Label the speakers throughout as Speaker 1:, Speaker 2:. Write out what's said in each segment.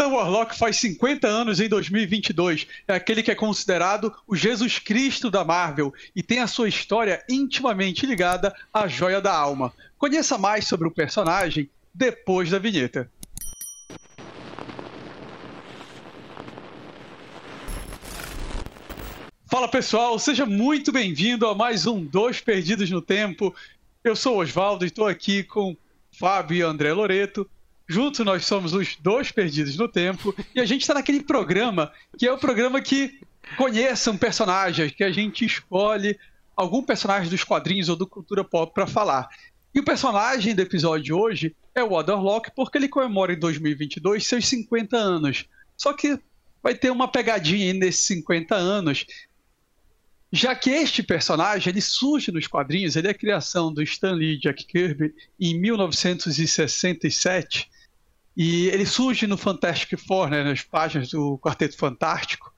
Speaker 1: Adam Warlock faz 50 anos em 2022. É aquele que é considerado o Jesus Cristo da Marvel e tem a sua história intimamente ligada à Joia da Alma. Conheça mais sobre o personagem depois da vinheta. Fala pessoal, seja muito bem-vindo a mais um Dois Perdidos no Tempo. Eu sou Oswaldo e estou aqui com Fábio e André Loreto. Juntos nós somos os dois perdidos no tempo e a gente está naquele programa que é o programa que conheça um personagem, que a gente escolhe algum personagem dos quadrinhos ou do cultura pop para falar. E o personagem do episódio de hoje é o Otherlock porque ele comemora em 2022 seus 50 anos. Só que vai ter uma pegadinha aí nesses 50 anos, já que este personagem ele surge nos quadrinhos, ele é a criação do Stan Lee Jack Kirby em 1967 e ele surge no Fantastic Four, né, nas páginas do Quarteto Fantástico,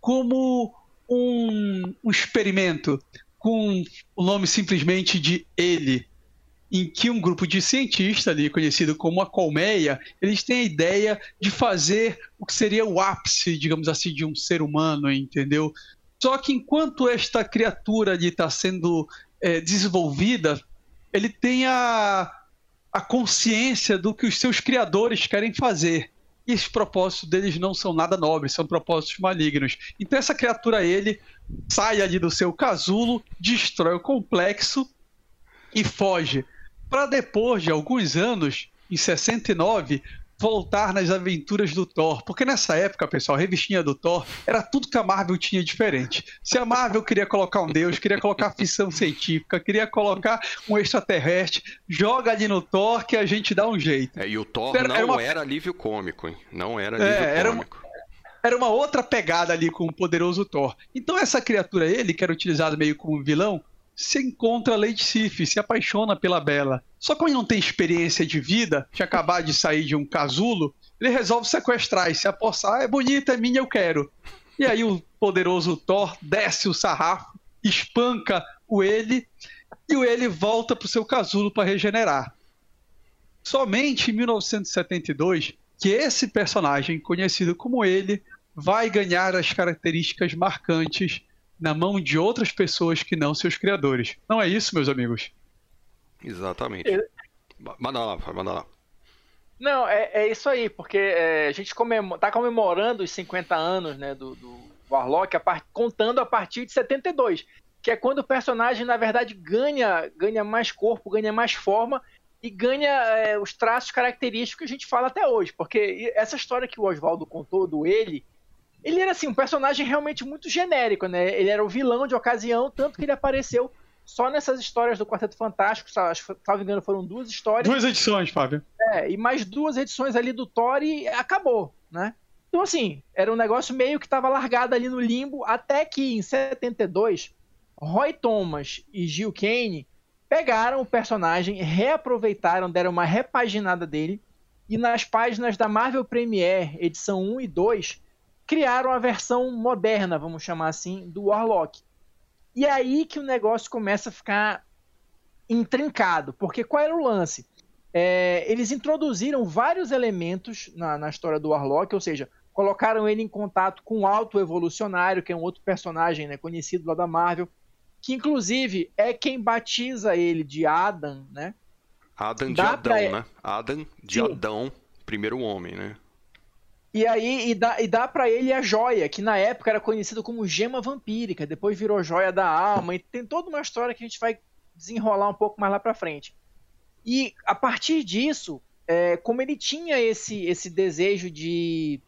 Speaker 1: como um, um experimento com o nome simplesmente de Ele, em que um grupo de cientistas ali, conhecido como a colmeia, eles têm a ideia de fazer o que seria o ápice, digamos assim, de um ser humano, entendeu? Só que enquanto esta criatura ali está sendo é, desenvolvida, ele tem a, a consciência do que os seus criadores querem fazer. E esses propósitos deles não são nada nobres, são propósitos malignos. Então essa criatura, ele sai ali do seu casulo, destrói o complexo e foge. Para depois de alguns anos, em 69, voltar nas aventuras do Thor. Porque nessa época, pessoal, a revistinha do Thor era tudo que a Marvel tinha diferente. Se a Marvel queria colocar um deus, queria colocar ficção científica, queria colocar um extraterrestre, joga ali no Thor que a gente dá um jeito.
Speaker 2: É, e o Thor era, não era, uma... era alívio cômico, hein? Não era alívio é,
Speaker 1: era
Speaker 2: cômico.
Speaker 1: Uma... Era uma outra pegada ali com o poderoso Thor. Então essa criatura, ele, que era utilizado meio como vilão, se encontra Lady Sif, se apaixona pela Bela. Só que ele não tem experiência de vida, de acabar de sair de um casulo, ele resolve sequestrar e se apossar. É bonita, é minha, eu quero. E aí o poderoso Thor desce o sarrafo, espanca o ele e o ele volta para o seu casulo para regenerar. Somente em 1972 que esse personagem, conhecido como ele, vai ganhar as características marcantes na mão de outras pessoas que não seus criadores. Não é isso, meus amigos?
Speaker 2: Exatamente. É... Manda lá, manda lá.
Speaker 3: Não, é, é isso aí, porque é, a gente comemora, tá comemorando os 50 anos né, do, do Warlock, a part, contando a partir de 72, que é quando o personagem, na verdade, ganha, ganha mais corpo, ganha mais forma e ganha é, os traços característicos que a gente fala até hoje. Porque essa história que o Oswaldo contou do ele, ele era assim, um personagem realmente muito genérico, né? Ele era o vilão de ocasião, tanto que ele apareceu só nessas histórias do Quarteto Fantástico, me engano, foram duas histórias.
Speaker 1: Duas edições, Fábio.
Speaker 3: É, e mais duas edições ali do Thor e acabou, né? Então, assim, era um negócio meio que estava largado ali no limbo, até que em 72, Roy Thomas e Gil Kane pegaram o personagem, reaproveitaram, deram uma repaginada dele, e nas páginas da Marvel Premiere, edição 1 e 2, criaram a versão moderna, vamos chamar assim, do Warlock. E é aí que o negócio começa a ficar intrincado, porque qual era o lance? É, eles introduziram vários elementos na, na história do Warlock, ou seja, colocaram ele em contato com o Alto Evolucionário, que é um outro personagem né, conhecido lá da Marvel, que inclusive é quem batiza ele de Adam, né?
Speaker 2: Adam de Dá Adão, pra... né? Adam de Sim. Adão, primeiro homem, né?
Speaker 3: E aí, e dá, e dá para ele a joia, que na época era conhecido como gema vampírica, depois virou joia da alma, e tem toda uma história que a gente vai desenrolar um pouco mais lá pra frente. E a partir disso, é, como ele tinha esse, esse desejo de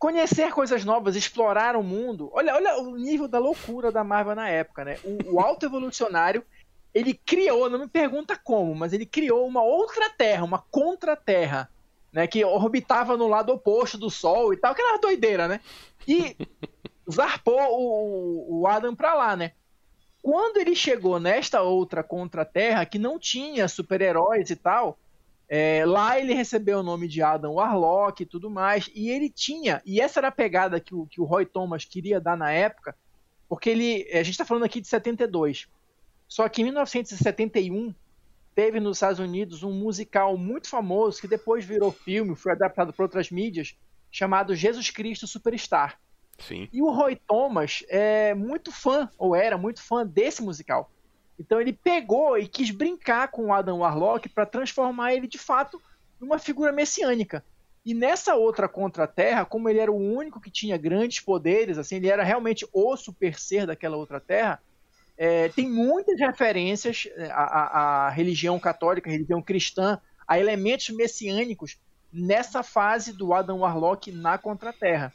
Speaker 3: conhecer coisas novas, explorar o mundo, olha, olha o nível da loucura da Marvel na época, né? O, o Alto Evolucionário, ele criou, não me pergunta como, mas ele criou uma outra terra, uma contra-terra né, que orbitava no lado oposto do Sol e tal, aquela doideira, né? E zarpou o, o Adam para lá, né? Quando ele chegou nesta outra contra-terra, que não tinha super-heróis e tal, é, lá ele recebeu o nome de Adam Warlock e tudo mais, e ele tinha, e essa era a pegada que o, que o Roy Thomas queria dar na época, porque ele, a gente está falando aqui de 72, só que em 1971 teve nos Estados Unidos um musical muito famoso que depois virou filme, foi adaptado para outras mídias, chamado Jesus Cristo Superstar.
Speaker 2: Sim.
Speaker 3: E o Roy Thomas é muito fã, ou era muito fã desse musical. Então ele pegou e quis brincar com o Adam Warlock para transformar ele de fato numa figura messiânica. E nessa outra contra-terra, como ele era o único que tinha grandes poderes, assim, ele era realmente o super ser daquela outra terra, é, tem muitas referências é, à, à, à, religião católica, à religião cristã, a elementos messiânicos nessa fase do Adam Warlock na Contra-Terra.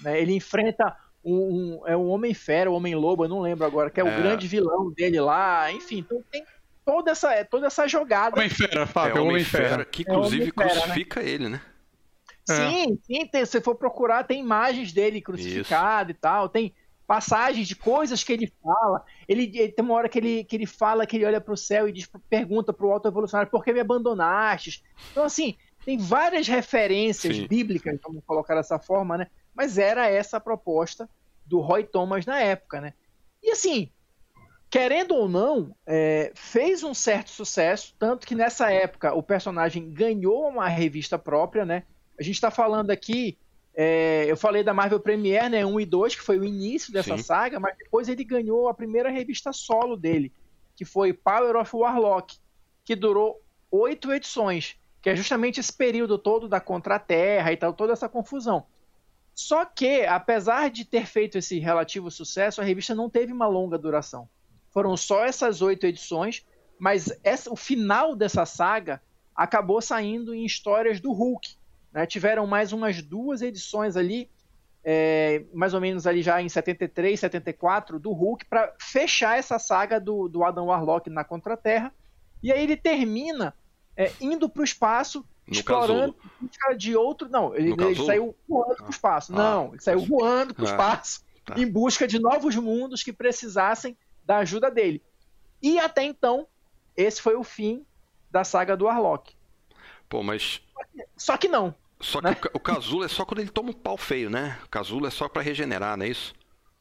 Speaker 3: Né? Ele enfrenta um, um, é um Homem-Fera, o Homem-Lobo, eu não lembro agora, que é, é, o grande vilão dele lá, enfim, então tem toda essa, toda essa jogada.
Speaker 1: Homem-Fera, Fábio, é
Speaker 2: Homem-Fera, que inclusive é crucifica né? ele, né?
Speaker 3: Sim, sim, tem, se for procurar, tem imagens dele crucificado Isso. e tal, tem passagens de coisas que ele fala. Ele, ele, tem uma hora que ele, que ele fala que ele olha para o céu e diz, pergunta para o alto evolucionário por que me abandonaste. Então, assim, tem várias referências Sim. bíblicas, vamos colocar dessa forma, né? Mas era essa a proposta do Roy Thomas na época, né? E assim, querendo ou não, é, fez um certo sucesso, tanto que nessa época o personagem ganhou uma revista própria, né? A gente está falando aqui é, eu falei da Marvel Premiere, né, 1 e 2, que foi o início dessa Sim. saga, mas depois ele ganhou a primeira revista solo dele, que foi Power of Warlock, que durou oito edições, que é justamente esse período todo da Contra-Terra e tal, toda essa confusão. Só que, apesar de ter feito esse relativo sucesso, a revista não teve uma longa duração. Foram só essas oito edições, mas essa, o final dessa saga acabou saindo em histórias do Hulk, né? Tiveram mais umas duas edições ali, é, mais ou menos ali já em 73, 74, do Hulk, para fechar essa saga do, do Adam Warlock na Contra-Terra. E aí ele termina é, indo para o espaço, no explorando de outro. Não, ele, ele saiu voando para o espaço. Ah, não, ele saiu voando para o ah, espaço tá. em busca de novos mundos que precisassem da ajuda dele. E até então, esse foi o fim da saga do Warlock.
Speaker 2: Pô, mas.
Speaker 3: Só que não.
Speaker 2: Só que né? o, o casulo é só quando ele toma um pau feio, né? O casulo é só para regenerar, não é isso?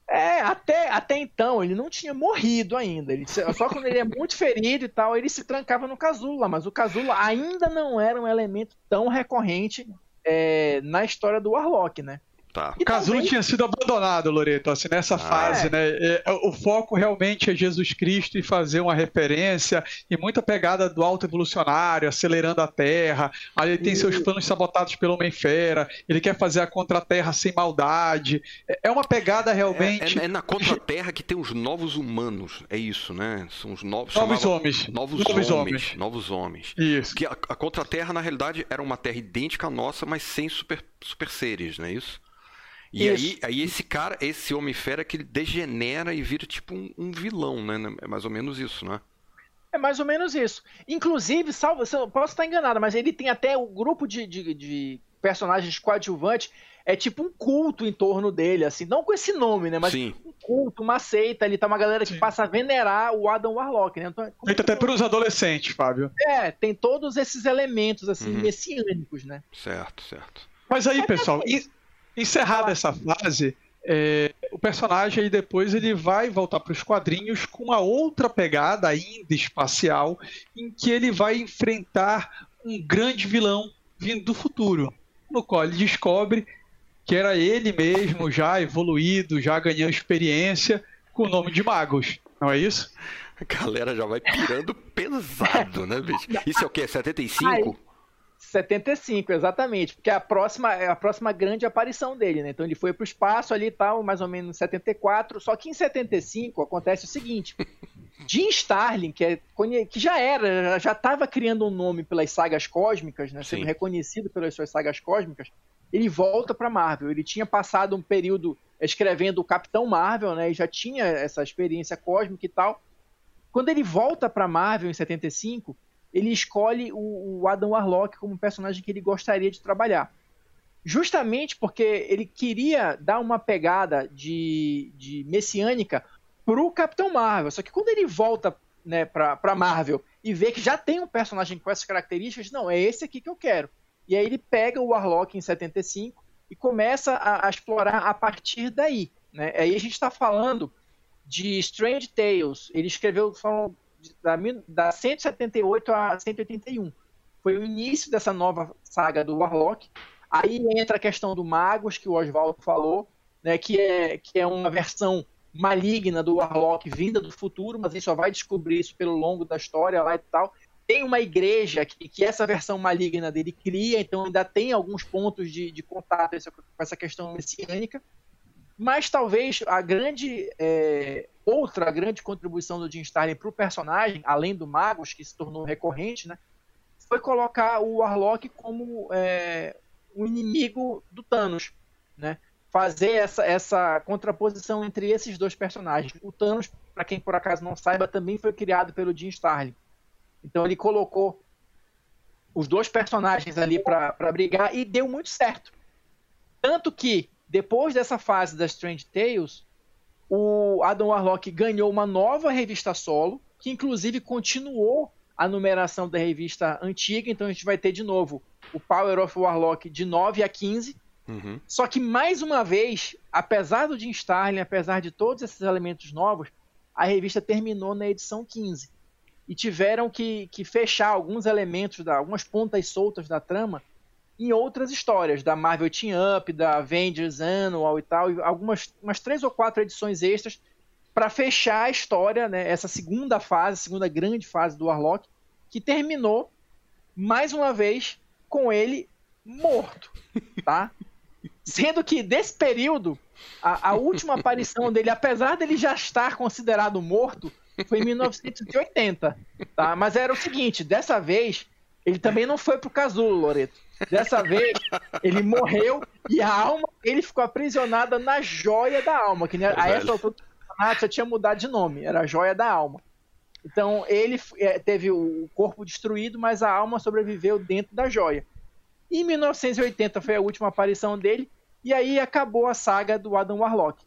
Speaker 3: É, até, até então ele não tinha morrido ainda. Ele, só quando ele é muito ferido e tal, ele se trancava no casulo, mas o casulo ainda não era um elemento tão recorrente é, na história do Warlock, né?
Speaker 1: Tá. O casulo também... tinha sido abandonado, Loreto, assim, nessa ah, fase, é. né? É, o foco realmente é Jesus Cristo e fazer uma referência e muita pegada do alto evolucionário, acelerando a Terra. Aí ele tem seus planos sabotados pelo Homem-Fera, ele quer fazer a contra-terra sem maldade. É, é uma pegada realmente.
Speaker 2: É, é, é na contra-terra que tem os novos humanos, é isso, né? São os novos.
Speaker 1: Novos homens.
Speaker 2: Novos, novos homens, homens. Novos homens.
Speaker 1: Isso.
Speaker 2: Que a, a contra-terra, na realidade, era uma terra idêntica à nossa, mas sem super, super seres, não é isso? E aí, aí esse cara, esse Homem-Fera que ele degenera e vira tipo um, um, vilão, né? É mais ou menos isso, né?
Speaker 3: É mais ou menos isso. Inclusive, salvo, posso estar enganado, mas ele tem até o um grupo de, de, de, personagens coadjuvantes, é tipo um culto em torno dele, assim, não com esse nome, né? Mas
Speaker 2: Sim.
Speaker 3: um culto, uma seita, ali tá uma galera que Sim. passa a venerar o Adam Warlock, né?
Speaker 1: Então, Feito até para os adolescentes, Fábio.
Speaker 3: É, tem todos esses elementos, assim, uhum. messiânicos, né?
Speaker 2: Certo, certo.
Speaker 1: Mas aí, pessoal, e Encerrada essa fase, é, o personagem aí depois ele vai voltar para os quadrinhos com uma outra pegada ainda espacial, em que ele vai enfrentar um grande vilão vindo do futuro, no qual ele descobre que era ele mesmo, já evoluído, já ganhando experiência, com o nome de Magos, não é isso?
Speaker 2: A galera já vai pirando pesado, né, bicho? Isso é o quê? 75?
Speaker 3: 75, exatamente, porque é a próxima é a próxima grande aparição dele, né? Então ele foi para o espaço ali e tal, mais ou menos em 74, só que em 75 acontece o seguinte: Jim Starlin, que, é, que já era, já estava criando um nome pelas sagas cósmicas, né? Sendo Sim. reconhecido pelas suas sagas cósmicas, ele volta para Marvel. Ele tinha passado um período escrevendo o Capitão Marvel, né? E já tinha essa experiência cósmica e tal. Quando ele volta para Marvel em 75, ele escolhe o, o Adam Warlock como personagem que ele gostaria de trabalhar. Justamente porque ele queria dar uma pegada de, de messiânica pro Capitão Marvel. Só que quando ele volta né, pra, pra Marvel e vê que já tem um personagem com essas características, não, é esse aqui que eu quero. E aí ele pega o Warlock em 75 e começa a, a explorar a partir daí. Né? Aí a gente está falando de Strange Tales. Ele escreveu, foram da, da 178 a 181. Foi o início dessa nova saga do Warlock. Aí entra a questão do Magos, que o Oswaldo falou, né, que, é, que é uma versão maligna do Warlock vinda do futuro, mas a gente só vai descobrir isso pelo longo da história lá e tal. Tem uma igreja que, que essa versão maligna dele cria, então ainda tem alguns pontos de, de contato com essa questão messiânica. Mas talvez a grande é, outra grande contribuição do Jim Starlin para o personagem, além do Magos, que se tornou recorrente, né, foi colocar o Warlock como é, o inimigo do Thanos, né? Fazer essa, essa contraposição entre esses dois personagens. O Thanos, para quem por acaso não saiba, também foi criado pelo Jim Starlin. Então ele colocou os dois personagens ali para brigar e deu muito certo. Tanto que, depois dessa fase das Strange Tales, o Adam Warlock ganhou uma nova revista solo, que inclusive continuou a numeração da revista antiga, então a gente vai ter de novo o Power of Warlock de 9 a 15. Uhum. Só que, mais uma vez, apesar do Jim Starlin, apesar de todos esses elementos novos, a revista terminou na edição 15. E tiveram que, que fechar alguns elementos, da, algumas pontas soltas da trama em outras histórias, da Marvel Team Up, da Avengers Annual e tal, e algumas umas três ou quatro edições extras para fechar a história, né, essa segunda fase, segunda grande fase do Warlock, que terminou mais uma vez com ele morto, tá? Sendo que desse período, a, a última aparição dele, apesar dele já estar considerado morto, foi em 1980, tá? Mas era o seguinte, dessa vez ele também não foi pro casulo, Loreto. Dessa vez ele morreu e a alma ele ficou aprisionada na joia da alma, que né, a essa altura já tinha mudado de nome, era a joia da alma. Então ele é, teve o corpo destruído, mas a alma sobreviveu dentro da joia. Em 1980 foi a última aparição dele, e aí acabou a saga do Adam Warlock.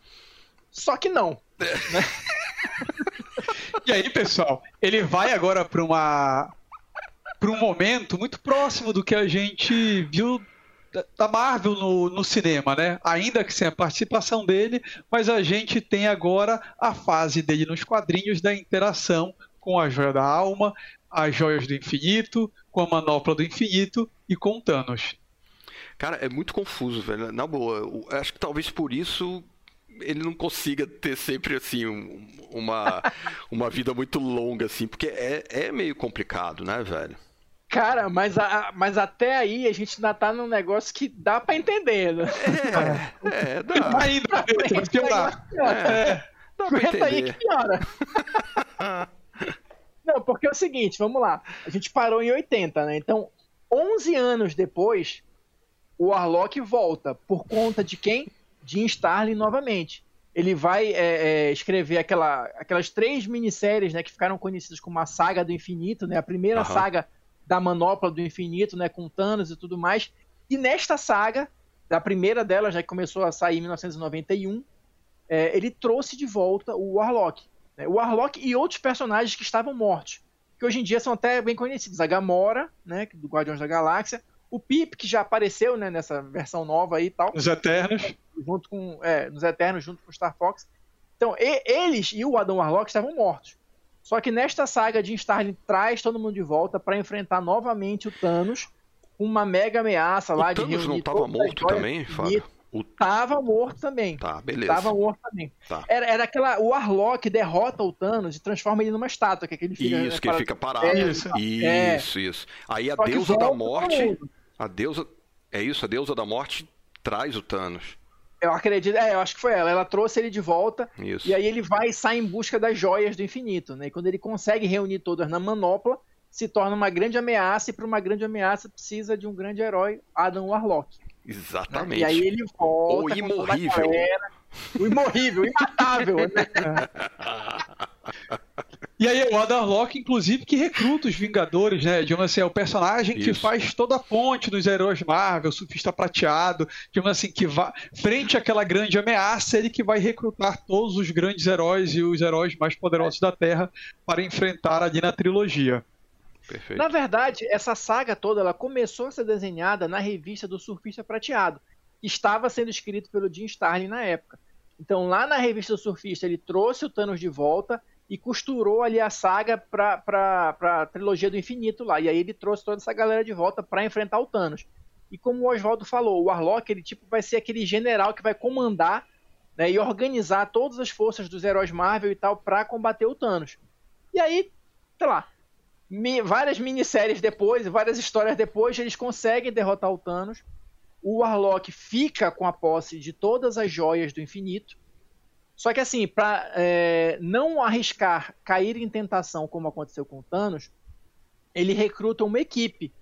Speaker 3: Só que não. Né?
Speaker 1: e aí, pessoal, ele vai agora para uma para um momento muito próximo do que a gente viu da Marvel no, no, cinema, né? Ainda que sem a participação dele, mas a gente tem agora a fase dele nos quadrinhos da interação com a Joia da Alma, as Joias do Infinito, com a Manopla do Infinito e com Thanos.
Speaker 2: Cara, é muito confuso, velho. Na boa, eu acho que talvez por isso ele não consiga ter sempre assim uma, uma vida muito longa assim, porque é, é meio complicado, né, velho?
Speaker 3: Cara, mas, a, mas até aí a gente ainda tá num negócio que dá pra entender, né?
Speaker 2: É, é dá. Ainda, vai piorar.
Speaker 3: É, dá pra entender. aí que piora. Não, porque é o seguinte, vamos lá. A gente parou em 80, né? Então, 11 anos depois, o Warlock volta. Por conta de quem? Jim Starlin novamente. Ele vai é, é, escrever aquela, aquelas três minisséries né, que ficaram conhecidas como a Saga do Infinito, né? A primeira uhum. saga da manopla do infinito, né, com Thanos e tudo mais. E nesta saga, da primeira dela, já que começou a sair em 1991, é, ele trouxe de volta o Warlock. Né, o Warlock e outros personagens que estavam mortos, que hoje em dia são até bem conhecidos. A Gamora, né, do Guardiões da Galáxia, o Pip, que já apareceu né, nessa versão nova aí e tal.
Speaker 1: Os Eternos.
Speaker 3: Junto com, é, nos Eternos, junto com o Star Fox. Então, e, eles e o Adam Warlock estavam mortos. Só que nesta saga, Jim Starlin traz todo mundo de volta para enfrentar novamente o Thanos, uma mega ameaça
Speaker 2: o
Speaker 3: lá
Speaker 2: Thanos de Thanos não estava morto também, Fábio?
Speaker 3: O... Tava morto também.
Speaker 2: Tá, beleza.
Speaker 3: Tava morto também. Tá. Era, era aquela. O Arlok derrota o Thanos e transforma ele numa estátua, que, é que ele
Speaker 2: fica. Isso, que ele fica parado. É, isso, é. isso, isso. Aí a Só deusa da morte. A deusa. É isso, a deusa da morte traz o Thanos.
Speaker 3: Eu acredito, é, eu acho que foi ela. Ela trouxe ele de volta. Isso. E aí ele vai e sai em busca das joias do infinito, né? E quando ele consegue reunir todas na manopla, se torna uma grande ameaça, e para uma grande ameaça precisa de um grande herói, Adam Warlock.
Speaker 2: Exatamente. Né?
Speaker 3: E aí ele volta.
Speaker 2: O imorrível. Galera,
Speaker 3: o imorrível, imatável, né?
Speaker 1: E aí o Adam Locke, inclusive, que recruta os Vingadores, né? Digamos assim, é o personagem Isso. que faz toda a ponte nos heróis Marvel, surfista prateado, digamos assim, que vai frente àquela grande ameaça, ele que vai recrutar todos os grandes heróis e os heróis mais poderosos da Terra para enfrentar ali na trilogia.
Speaker 3: Perfeito. Na verdade, essa saga toda ela começou a ser desenhada na revista do Surfista Prateado, que estava sendo escrito pelo Jim Starlin na época. Então, lá na revista do Surfista, ele trouxe o Thanos de volta e costurou ali a saga pra, pra, pra trilogia do infinito lá. E aí ele trouxe toda essa galera de volta para enfrentar o Thanos. E como o Oswaldo falou, o Warlock ele tipo vai ser aquele general que vai comandar né, e organizar todas as forças dos heróis Marvel e tal para combater o Thanos. E aí, sei lá, mi várias minisséries depois, várias histórias depois, eles conseguem derrotar o Thanos. O Warlock fica com a posse de todas as joias do infinito. Só que assim, para é, não arriscar cair em tentação como aconteceu com o Thanos, ele recruta uma equipe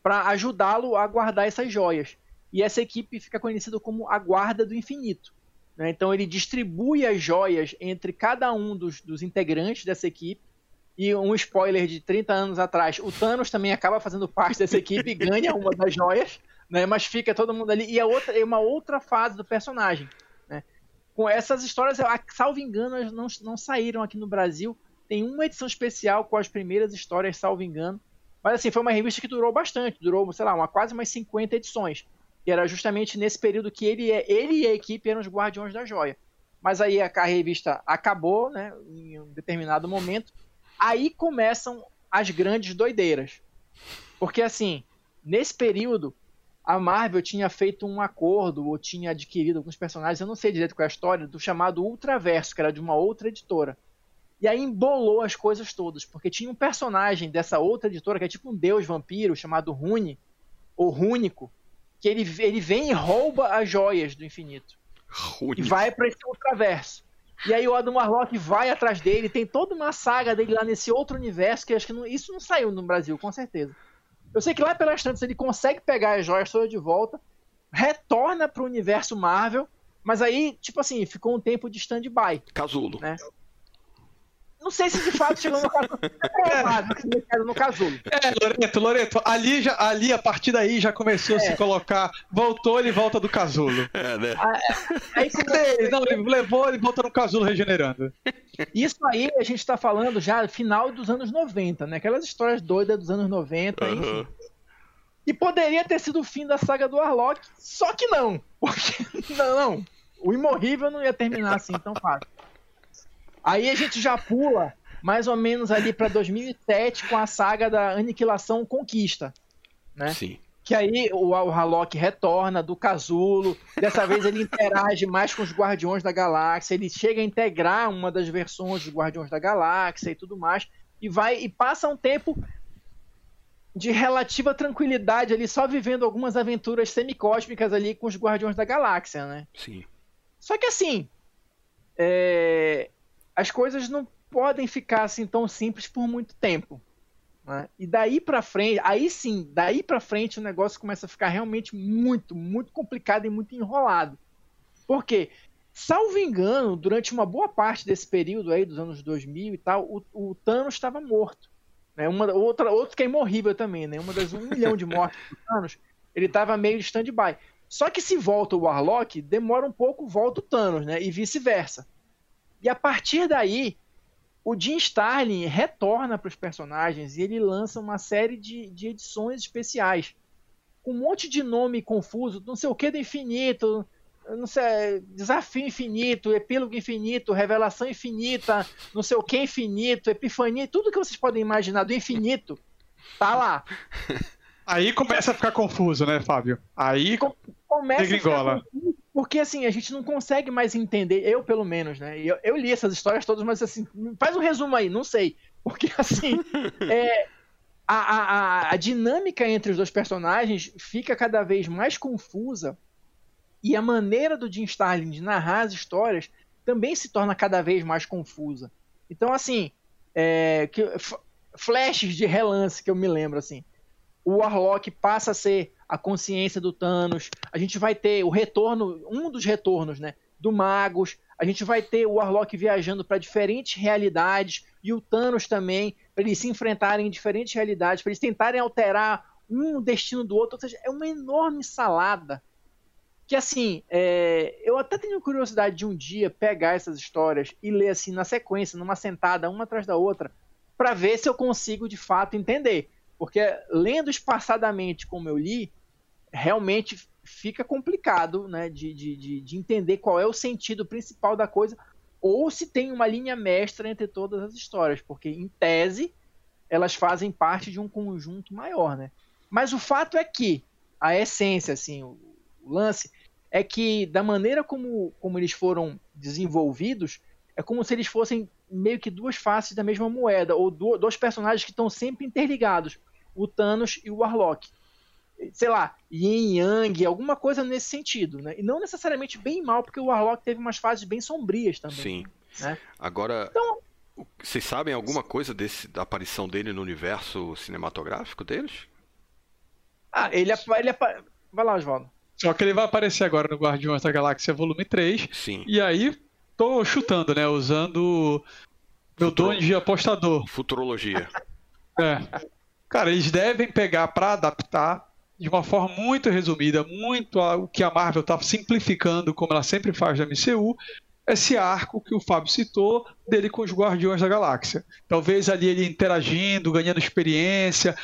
Speaker 3: para ajudá-lo a guardar essas joias. E essa equipe fica conhecida como a Guarda do Infinito. Né? Então ele distribui as joias entre cada um dos, dos integrantes dessa equipe. E um spoiler de 30 anos atrás, o Thanos também acaba fazendo parte dessa equipe e ganha uma das joias, né? mas fica todo mundo ali. E a outra é uma outra fase do personagem. Com essas histórias, salvo engano, elas não, não saíram aqui no Brasil. Tem uma edição especial com as primeiras histórias, salvo engano. Mas assim, foi uma revista que durou bastante, durou, sei lá, uma, quase umas 50 edições. E era justamente nesse período que ele, ele e a equipe eram os guardiões da joia. Mas aí a, a revista acabou, né, em um determinado momento. Aí começam as grandes doideiras. Porque assim, nesse período, a Marvel tinha feito um acordo, ou tinha adquirido alguns personagens, eu não sei direito qual é a história, do chamado Ultraverso, que era de uma outra editora. E aí embolou as coisas todas, porque tinha um personagem dessa outra editora, que é tipo um deus vampiro, chamado Rune, ou Rúnico, que ele, ele vem e rouba as joias do infinito. Rúnico. E vai para esse ultraverso. E aí o Adam Warlock vai atrás dele, tem toda uma saga dele lá nesse outro universo, que acho que não, isso não saiu no Brasil, com certeza. Eu sei que lá pelas tantas ele consegue pegar as joias todas de volta, retorna para o universo Marvel, mas aí, tipo assim, ficou um tempo de stand-by.
Speaker 2: Casulo.
Speaker 3: Né? Não sei se de fato chegou no casulo. É, no casulo.
Speaker 1: É, Loreto, Loreto, ali, já, ali a partir daí já começou é. a se colocar. Voltou, ele volta do casulo. É, né? Ah, é. Aí, Cadê Não, ele levou, ele volta no casulo regenerando.
Speaker 3: Isso aí a gente tá falando já final dos anos 90, né? Aquelas histórias doidas dos anos 90, uhum. enfim. E poderia ter sido o fim da saga do Warlock, só que não. Porque, não, não. O Imorrível não ia terminar assim tão fácil. Aí a gente já pula mais ou menos ali para 2007 com a saga da Aniquilação Conquista, né?
Speaker 2: Sim.
Speaker 3: Que aí o Harlock retorna do casulo, dessa vez ele interage mais com os Guardiões da Galáxia, ele chega a integrar uma das versões dos Guardiões da Galáxia e tudo mais, e vai e passa um tempo de relativa tranquilidade ali, só vivendo algumas aventuras semicósmicas ali com os Guardiões da Galáxia, né?
Speaker 2: Sim.
Speaker 3: Só que assim, é as coisas não podem ficar assim tão simples por muito tempo. Né? E daí para frente, aí sim, daí para frente o negócio começa a ficar realmente muito, muito complicado e muito enrolado. Por quê? Salvo engano, durante uma boa parte desse período aí, dos anos 2000 e tal, o, o Thanos estava morto. Né? Uma, outra, outro que é imorrível também, né? Uma das um milhão de mortes do Thanos, ele estava meio de stand-by. Só que se volta o Warlock, demora um pouco, volta o Thanos, né? E vice-versa. E a partir daí, o Jim Starlin retorna para os personagens e ele lança uma série de, de edições especiais. Com um monte de nome confuso, não sei o que do infinito, não sei, desafio infinito, epílogo infinito, revelação infinita, não sei o que infinito, epifania, tudo que vocês podem imaginar do infinito, tá lá.
Speaker 1: Aí começa a ficar confuso, né, Fábio? Aí começa a ficar confuso
Speaker 3: porque assim, a gente não consegue mais entender, eu pelo menos, né? Eu, eu li essas histórias todas, mas assim, faz um resumo aí, não sei. Porque assim, é, a, a, a dinâmica entre os dois personagens fica cada vez mais confusa e a maneira do Jim Starlin de narrar as histórias também se torna cada vez mais confusa. Então, assim, é, que, flashes de relance que eu me lembro, assim. O Warlock passa a ser a consciência do Thanos. A gente vai ter o retorno, um dos retornos, né, do Magus. A gente vai ter o Warlock viajando para diferentes realidades e o Thanos também, para eles se enfrentarem em diferentes realidades, para eles tentarem alterar um destino do outro. Ou seja, é uma enorme salada. Que assim, é... eu até tenho curiosidade de um dia pegar essas histórias e ler assim na sequência, numa sentada, uma atrás da outra, para ver se eu consigo de fato entender. Porque lendo espaçadamente como eu li, realmente fica complicado né, de, de, de, entender qual é o sentido principal da coisa, ou se tem uma linha mestra entre todas as histórias, porque em tese elas fazem parte de um conjunto maior, né? Mas o fato é que a essência, assim, o, o lance é que da maneira como, como eles foram desenvolvidos, é como se eles fossem meio que duas faces da mesma moeda, ou do, dois personagens que estão sempre interligados, o Thanos e o Warlock. Sei lá, Yin Yang, alguma coisa nesse sentido, né? E não necessariamente bem mal, porque o Warlock teve umas fases bem sombrias também.
Speaker 2: Sim.
Speaker 3: Né?
Speaker 2: Agora, então, vocês sabem alguma coisa desse, da aparição dele no universo cinematográfico deles?
Speaker 3: Ah, ele, ele Vai lá, Oswaldo.
Speaker 1: Só que ele vai aparecer agora no Guardiões da Galáxia Volume 3.
Speaker 2: Sim.
Speaker 1: E aí, tô chutando, né? Usando meu Futuro... dom de apostador.
Speaker 2: Futurologia.
Speaker 1: É. Cara, eles devem pegar para adaptar de uma forma muito resumida, muito o que a Marvel está simplificando, como ela sempre faz da MCU, esse arco que o Fábio citou dele com os Guardiões da Galáxia. Talvez ali ele interagindo, ganhando experiência,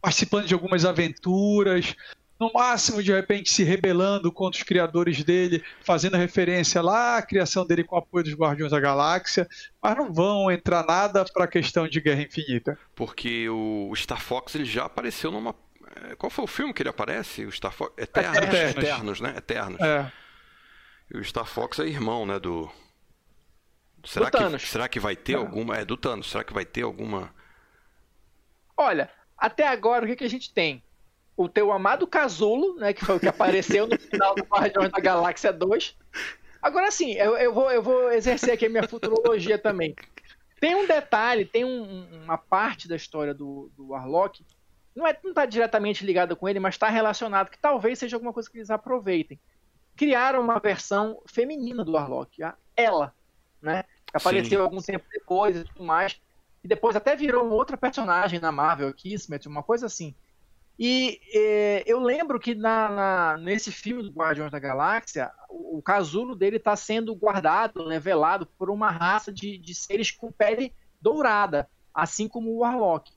Speaker 1: participando de algumas aventuras, no máximo de repente se rebelando contra os criadores dele, fazendo referência lá à criação dele com o apoio dos Guardiões da Galáxia, mas não vão entrar nada para a questão de Guerra Infinita.
Speaker 2: Porque o Star Fox ele já apareceu numa é, qual foi o filme que ele aparece? O Star Fox Eternos, Eternos, Eternos né? Eternos.
Speaker 1: É.
Speaker 2: E o Star Fox é irmão, né, do Será do que Thanos. será que vai ter é. alguma é do Thanos? Será que vai ter alguma
Speaker 3: Olha, até agora o que, que a gente tem? O teu amado Casulo, né, que foi o que apareceu no final do Guardiões da Galáxia 2. Agora sim, eu, eu, vou, eu vou exercer aqui a minha futurologia também. Tem um detalhe, tem um, uma parte da história do, do Warlock, não está é, não tá diretamente ligada com ele, mas está relacionado, que talvez seja alguma coisa que eles aproveitem criaram uma versão feminina do Warlock, a ela, né? Que apareceu Sim. algum tempo depois e tudo mais. E depois até virou uma outra personagem na Marvel, Kismet, uma coisa assim. E eh, eu lembro que na, na, nesse filme do Guardiões da Galáxia, o, o casulo dele está sendo guardado, né, velado por uma raça de, de seres com pele dourada, assim como o Warlock.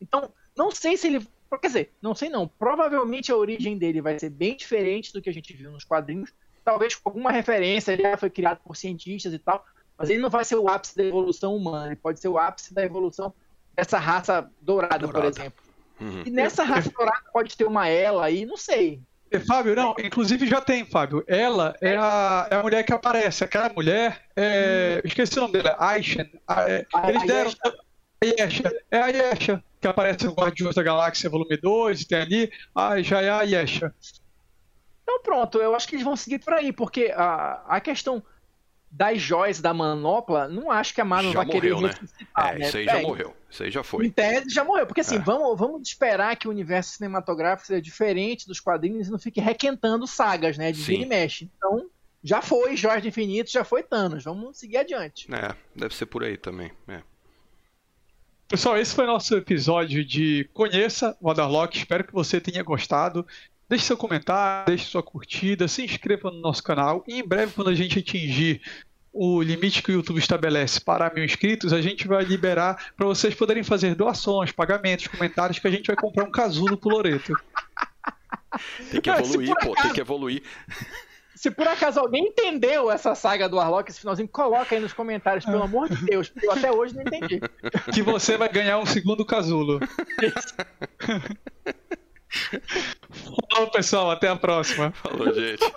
Speaker 3: Então, não sei se ele Quer dizer, não sei não. Provavelmente a origem dele vai ser bem diferente do que a gente viu nos quadrinhos. Talvez com alguma referência, ele foi criado por cientistas e tal. Mas ele não vai ser o ápice da evolução humana. Ele pode ser o ápice da evolução dessa raça dourada, dourada. por exemplo. Uhum. E nessa raça dourada pode ter uma ela aí, não sei.
Speaker 1: É, Fábio, não, inclusive já tem, Fábio. Ela é a, é a mulher que aparece. Aquela mulher, é, hum. esqueci o nome dela, Aisha. É, eles deram. A Yesha. É a Yesha que aparece no Guardiões da Galáxia Volume 2, tem ali, ah, já é a Yesha.
Speaker 3: Então pronto, eu acho que eles vão seguir por aí, porque a, a questão das joias da manopla, não acho que a Marvel vai morreu, querer
Speaker 2: né? ressuscitar. É, né? isso aí já morreu. Isso aí já foi.
Speaker 3: Em tese já morreu. Porque assim, é. vamos, vamos esperar que o universo cinematográfico seja diferente dos quadrinhos e não fique requentando sagas, né? De vira e mexe. Então, já foi Jorge Infinito, já foi Thanos. Vamos seguir adiante.
Speaker 2: É, deve ser por aí também. É.
Speaker 1: Pessoal, esse foi nosso episódio de Conheça o Waterlock. Espero que você tenha gostado. Deixe seu comentário, deixe sua curtida, se inscreva no nosso canal. E em breve, quando a gente atingir o limite que o YouTube estabelece para mil inscritos, a gente vai liberar para vocês poderem fazer doações, pagamentos, comentários, que a gente vai comprar um casulo pro Loreto.
Speaker 2: Tem que evoluir, pô, tem que evoluir.
Speaker 3: Se por acaso alguém entendeu essa saga do Warlock, esse finalzinho, coloca aí nos comentários, pelo amor de Deus, porque eu até hoje não entendi.
Speaker 1: Que você vai ganhar um segundo casulo. Falou, pessoal, até a próxima.
Speaker 2: Falou, gente.